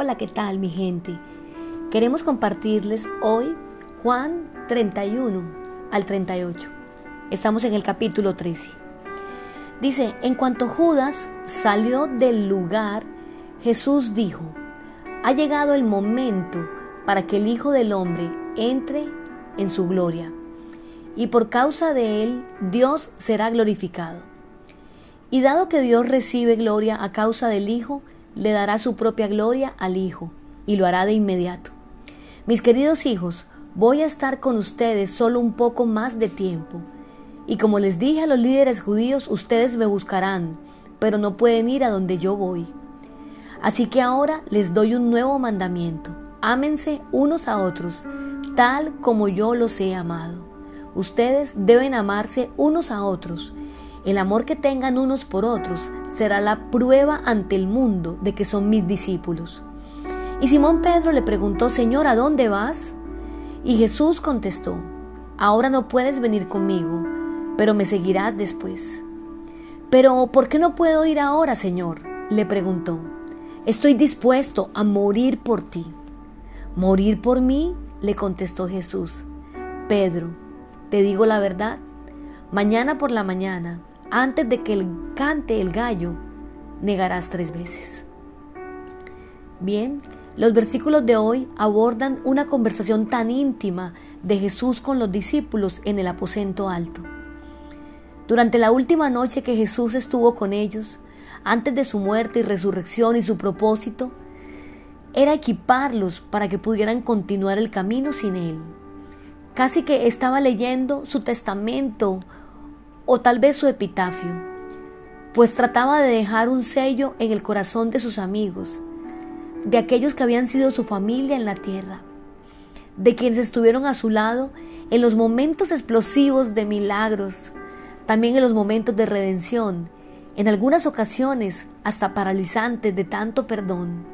Hola, ¿qué tal mi gente? Queremos compartirles hoy Juan 31 al 38. Estamos en el capítulo 13. Dice, en cuanto Judas salió del lugar, Jesús dijo, ha llegado el momento para que el Hijo del Hombre entre en su gloria, y por causa de él Dios será glorificado. Y dado que Dios recibe gloria a causa del Hijo, le dará su propia gloria al Hijo, y lo hará de inmediato. Mis queridos hijos, voy a estar con ustedes solo un poco más de tiempo. Y como les dije a los líderes judíos, ustedes me buscarán, pero no pueden ir a donde yo voy. Así que ahora les doy un nuevo mandamiento. Ámense unos a otros, tal como yo los he amado. Ustedes deben amarse unos a otros. El amor que tengan unos por otros será la prueba ante el mundo de que son mis discípulos. Y Simón Pedro le preguntó, Señor, ¿a dónde vas? Y Jesús contestó, Ahora no puedes venir conmigo, pero me seguirás después. Pero, ¿por qué no puedo ir ahora, Señor? le preguntó. Estoy dispuesto a morir por ti. ¿Morir por mí? le contestó Jesús. Pedro, te digo la verdad, mañana por la mañana, antes de que cante el gallo, negarás tres veces. Bien, los versículos de hoy abordan una conversación tan íntima de Jesús con los discípulos en el aposento alto. Durante la última noche que Jesús estuvo con ellos, antes de su muerte y resurrección y su propósito, era equiparlos para que pudieran continuar el camino sin Él. Casi que estaba leyendo su testamento o tal vez su epitafio, pues trataba de dejar un sello en el corazón de sus amigos, de aquellos que habían sido su familia en la tierra, de quienes estuvieron a su lado en los momentos explosivos de milagros, también en los momentos de redención, en algunas ocasiones hasta paralizantes de tanto perdón.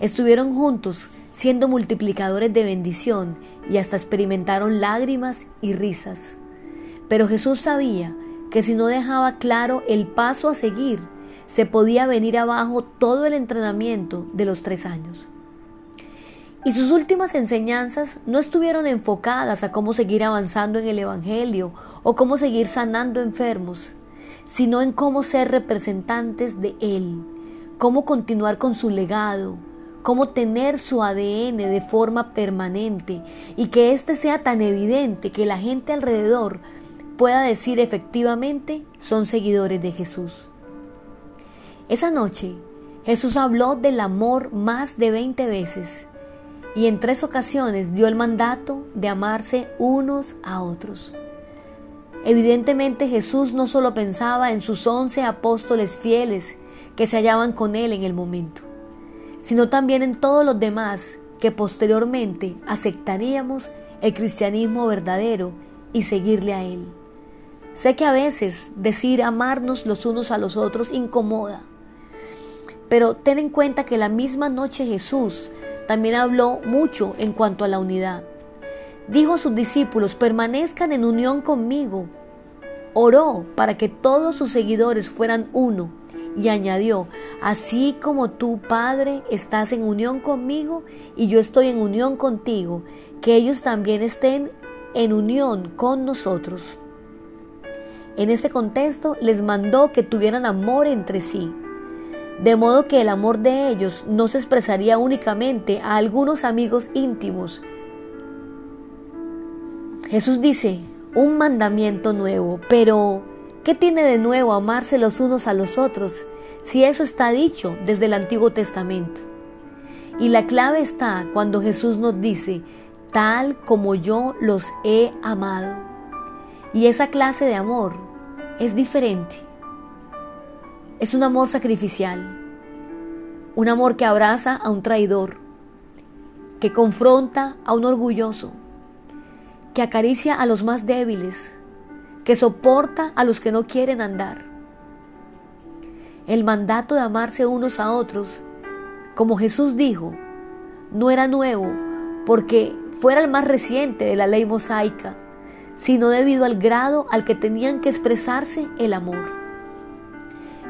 Estuvieron juntos siendo multiplicadores de bendición y hasta experimentaron lágrimas y risas. Pero Jesús sabía que si no dejaba claro el paso a seguir, se podía venir abajo todo el entrenamiento de los tres años. Y sus últimas enseñanzas no estuvieron enfocadas a cómo seguir avanzando en el Evangelio o cómo seguir sanando enfermos, sino en cómo ser representantes de Él, cómo continuar con su legado, cómo tener su ADN de forma permanente y que éste sea tan evidente que la gente alrededor pueda decir efectivamente son seguidores de Jesús. Esa noche Jesús habló del amor más de 20 veces y en tres ocasiones dio el mandato de amarse unos a otros. Evidentemente Jesús no solo pensaba en sus once apóstoles fieles que se hallaban con él en el momento, sino también en todos los demás que posteriormente aceptaríamos el cristianismo verdadero y seguirle a él. Sé que a veces decir amarnos los unos a los otros incomoda, pero ten en cuenta que la misma noche Jesús también habló mucho en cuanto a la unidad. Dijo a sus discípulos, permanezcan en unión conmigo. Oró para que todos sus seguidores fueran uno y añadió, así como tú, Padre, estás en unión conmigo y yo estoy en unión contigo, que ellos también estén en unión con nosotros. En este contexto les mandó que tuvieran amor entre sí, de modo que el amor de ellos no se expresaría únicamente a algunos amigos íntimos. Jesús dice, un mandamiento nuevo, pero ¿qué tiene de nuevo amarse los unos a los otros si eso está dicho desde el Antiguo Testamento? Y la clave está cuando Jesús nos dice, tal como yo los he amado. Y esa clase de amor es diferente. Es un amor sacrificial, un amor que abraza a un traidor, que confronta a un orgulloso, que acaricia a los más débiles, que soporta a los que no quieren andar. El mandato de amarse unos a otros, como Jesús dijo, no era nuevo porque fuera el más reciente de la ley mosaica, sino debido al grado al que tenían que expresarse el amor.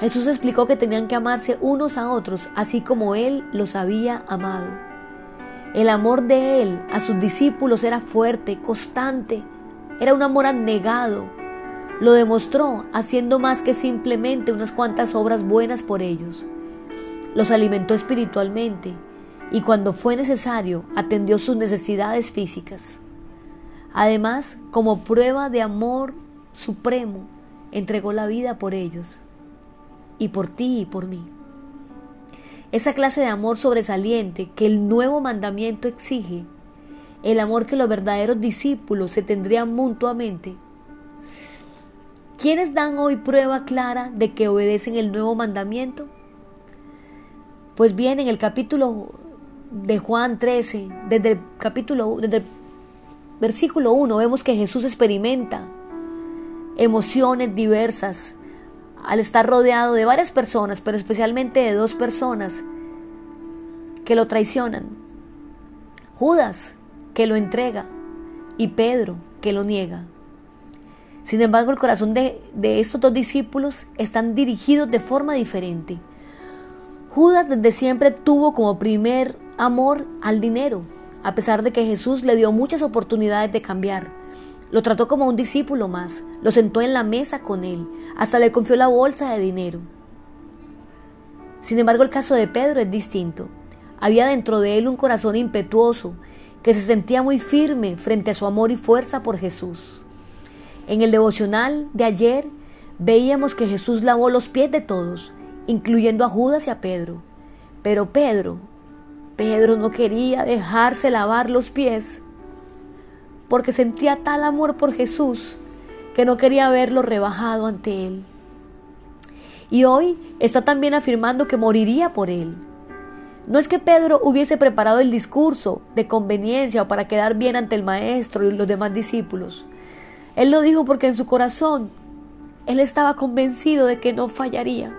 Jesús explicó que tenían que amarse unos a otros, así como Él los había amado. El amor de Él a sus discípulos era fuerte, constante, era un amor abnegado. Lo demostró haciendo más que simplemente unas cuantas obras buenas por ellos. Los alimentó espiritualmente y cuando fue necesario atendió sus necesidades físicas. Además, como prueba de amor supremo, entregó la vida por ellos y por ti y por mí. Esa clase de amor sobresaliente que el nuevo mandamiento exige, el amor que los verdaderos discípulos se tendrían mutuamente. ¿Quiénes dan hoy prueba clara de que obedecen el nuevo mandamiento? Pues bien, en el capítulo de Juan 13, desde el capítulo, desde versículo 1, vemos que Jesús experimenta emociones diversas al estar rodeado de varias personas, pero especialmente de dos personas que lo traicionan. Judas, que lo entrega, y Pedro, que lo niega. Sin embargo, el corazón de, de estos dos discípulos están dirigidos de forma diferente. Judas desde siempre tuvo como primer amor al dinero, a pesar de que Jesús le dio muchas oportunidades de cambiar. Lo trató como un discípulo más, lo sentó en la mesa con él, hasta le confió la bolsa de dinero. Sin embargo, el caso de Pedro es distinto. Había dentro de él un corazón impetuoso, que se sentía muy firme frente a su amor y fuerza por Jesús. En el devocional de ayer veíamos que Jesús lavó los pies de todos, incluyendo a Judas y a Pedro. Pero Pedro, Pedro no quería dejarse lavar los pies porque sentía tal amor por Jesús que no quería verlo rebajado ante él. Y hoy está también afirmando que moriría por él. No es que Pedro hubiese preparado el discurso de conveniencia o para quedar bien ante el maestro y los demás discípulos. Él lo dijo porque en su corazón él estaba convencido de que no fallaría.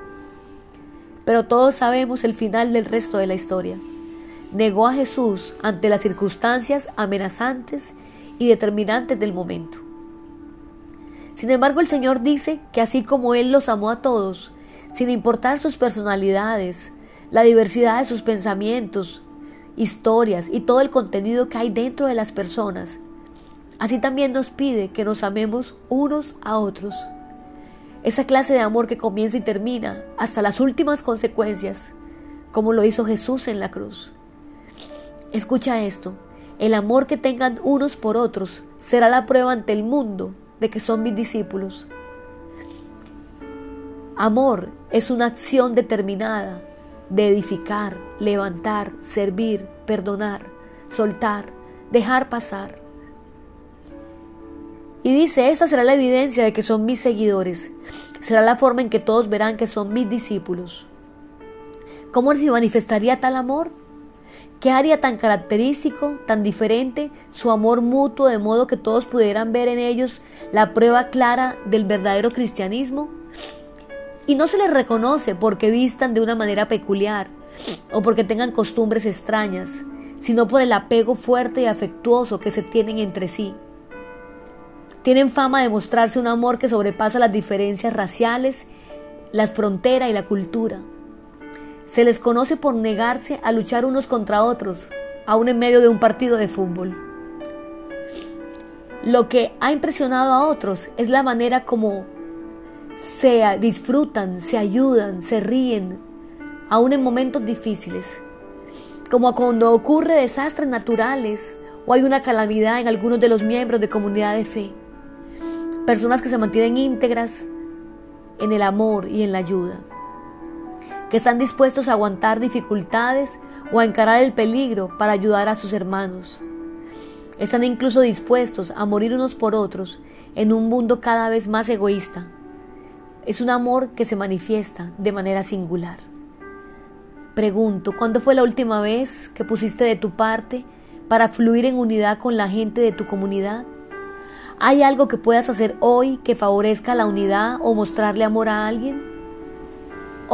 Pero todos sabemos el final del resto de la historia. Negó a Jesús ante las circunstancias amenazantes y determinantes del momento. Sin embargo, el Señor dice que así como Él los amó a todos, sin importar sus personalidades, la diversidad de sus pensamientos, historias y todo el contenido que hay dentro de las personas, así también nos pide que nos amemos unos a otros. Esa clase de amor que comienza y termina hasta las últimas consecuencias, como lo hizo Jesús en la cruz. Escucha esto, el amor que tengan unos por otros será la prueba ante el mundo de que son mis discípulos. Amor es una acción determinada de edificar, levantar, servir, perdonar, soltar, dejar pasar. Y dice, esa será la evidencia de que son mis seguidores. Será la forma en que todos verán que son mis discípulos. ¿Cómo se manifestaría tal amor? ¿Qué haría tan característico, tan diferente su amor mutuo de modo que todos pudieran ver en ellos la prueba clara del verdadero cristianismo? Y no se les reconoce porque vistan de una manera peculiar o porque tengan costumbres extrañas, sino por el apego fuerte y afectuoso que se tienen entre sí. Tienen fama de mostrarse un amor que sobrepasa las diferencias raciales, las fronteras y la cultura. Se les conoce por negarse a luchar unos contra otros, aún en medio de un partido de fútbol. Lo que ha impresionado a otros es la manera como se disfrutan, se ayudan, se ríen, aún en momentos difíciles. Como cuando ocurre desastres naturales o hay una calamidad en algunos de los miembros de comunidad de fe. Personas que se mantienen íntegras en el amor y en la ayuda que están dispuestos a aguantar dificultades o a encarar el peligro para ayudar a sus hermanos. Están incluso dispuestos a morir unos por otros en un mundo cada vez más egoísta. Es un amor que se manifiesta de manera singular. Pregunto, ¿cuándo fue la última vez que pusiste de tu parte para fluir en unidad con la gente de tu comunidad? ¿Hay algo que puedas hacer hoy que favorezca la unidad o mostrarle amor a alguien?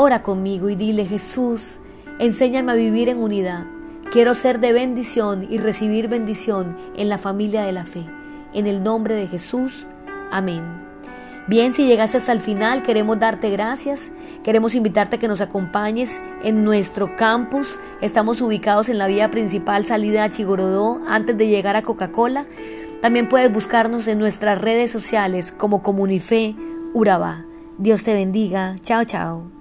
Ora conmigo y dile, Jesús, enséñame a vivir en unidad. Quiero ser de bendición y recibir bendición en la familia de la fe. En el nombre de Jesús. Amén. Bien, si llegaste hasta el final, queremos darte gracias. Queremos invitarte a que nos acompañes en nuestro campus. Estamos ubicados en la vía principal salida a Chigorodó antes de llegar a Coca-Cola. También puedes buscarnos en nuestras redes sociales como Comunife Urabá. Dios te bendiga. Chao, chao.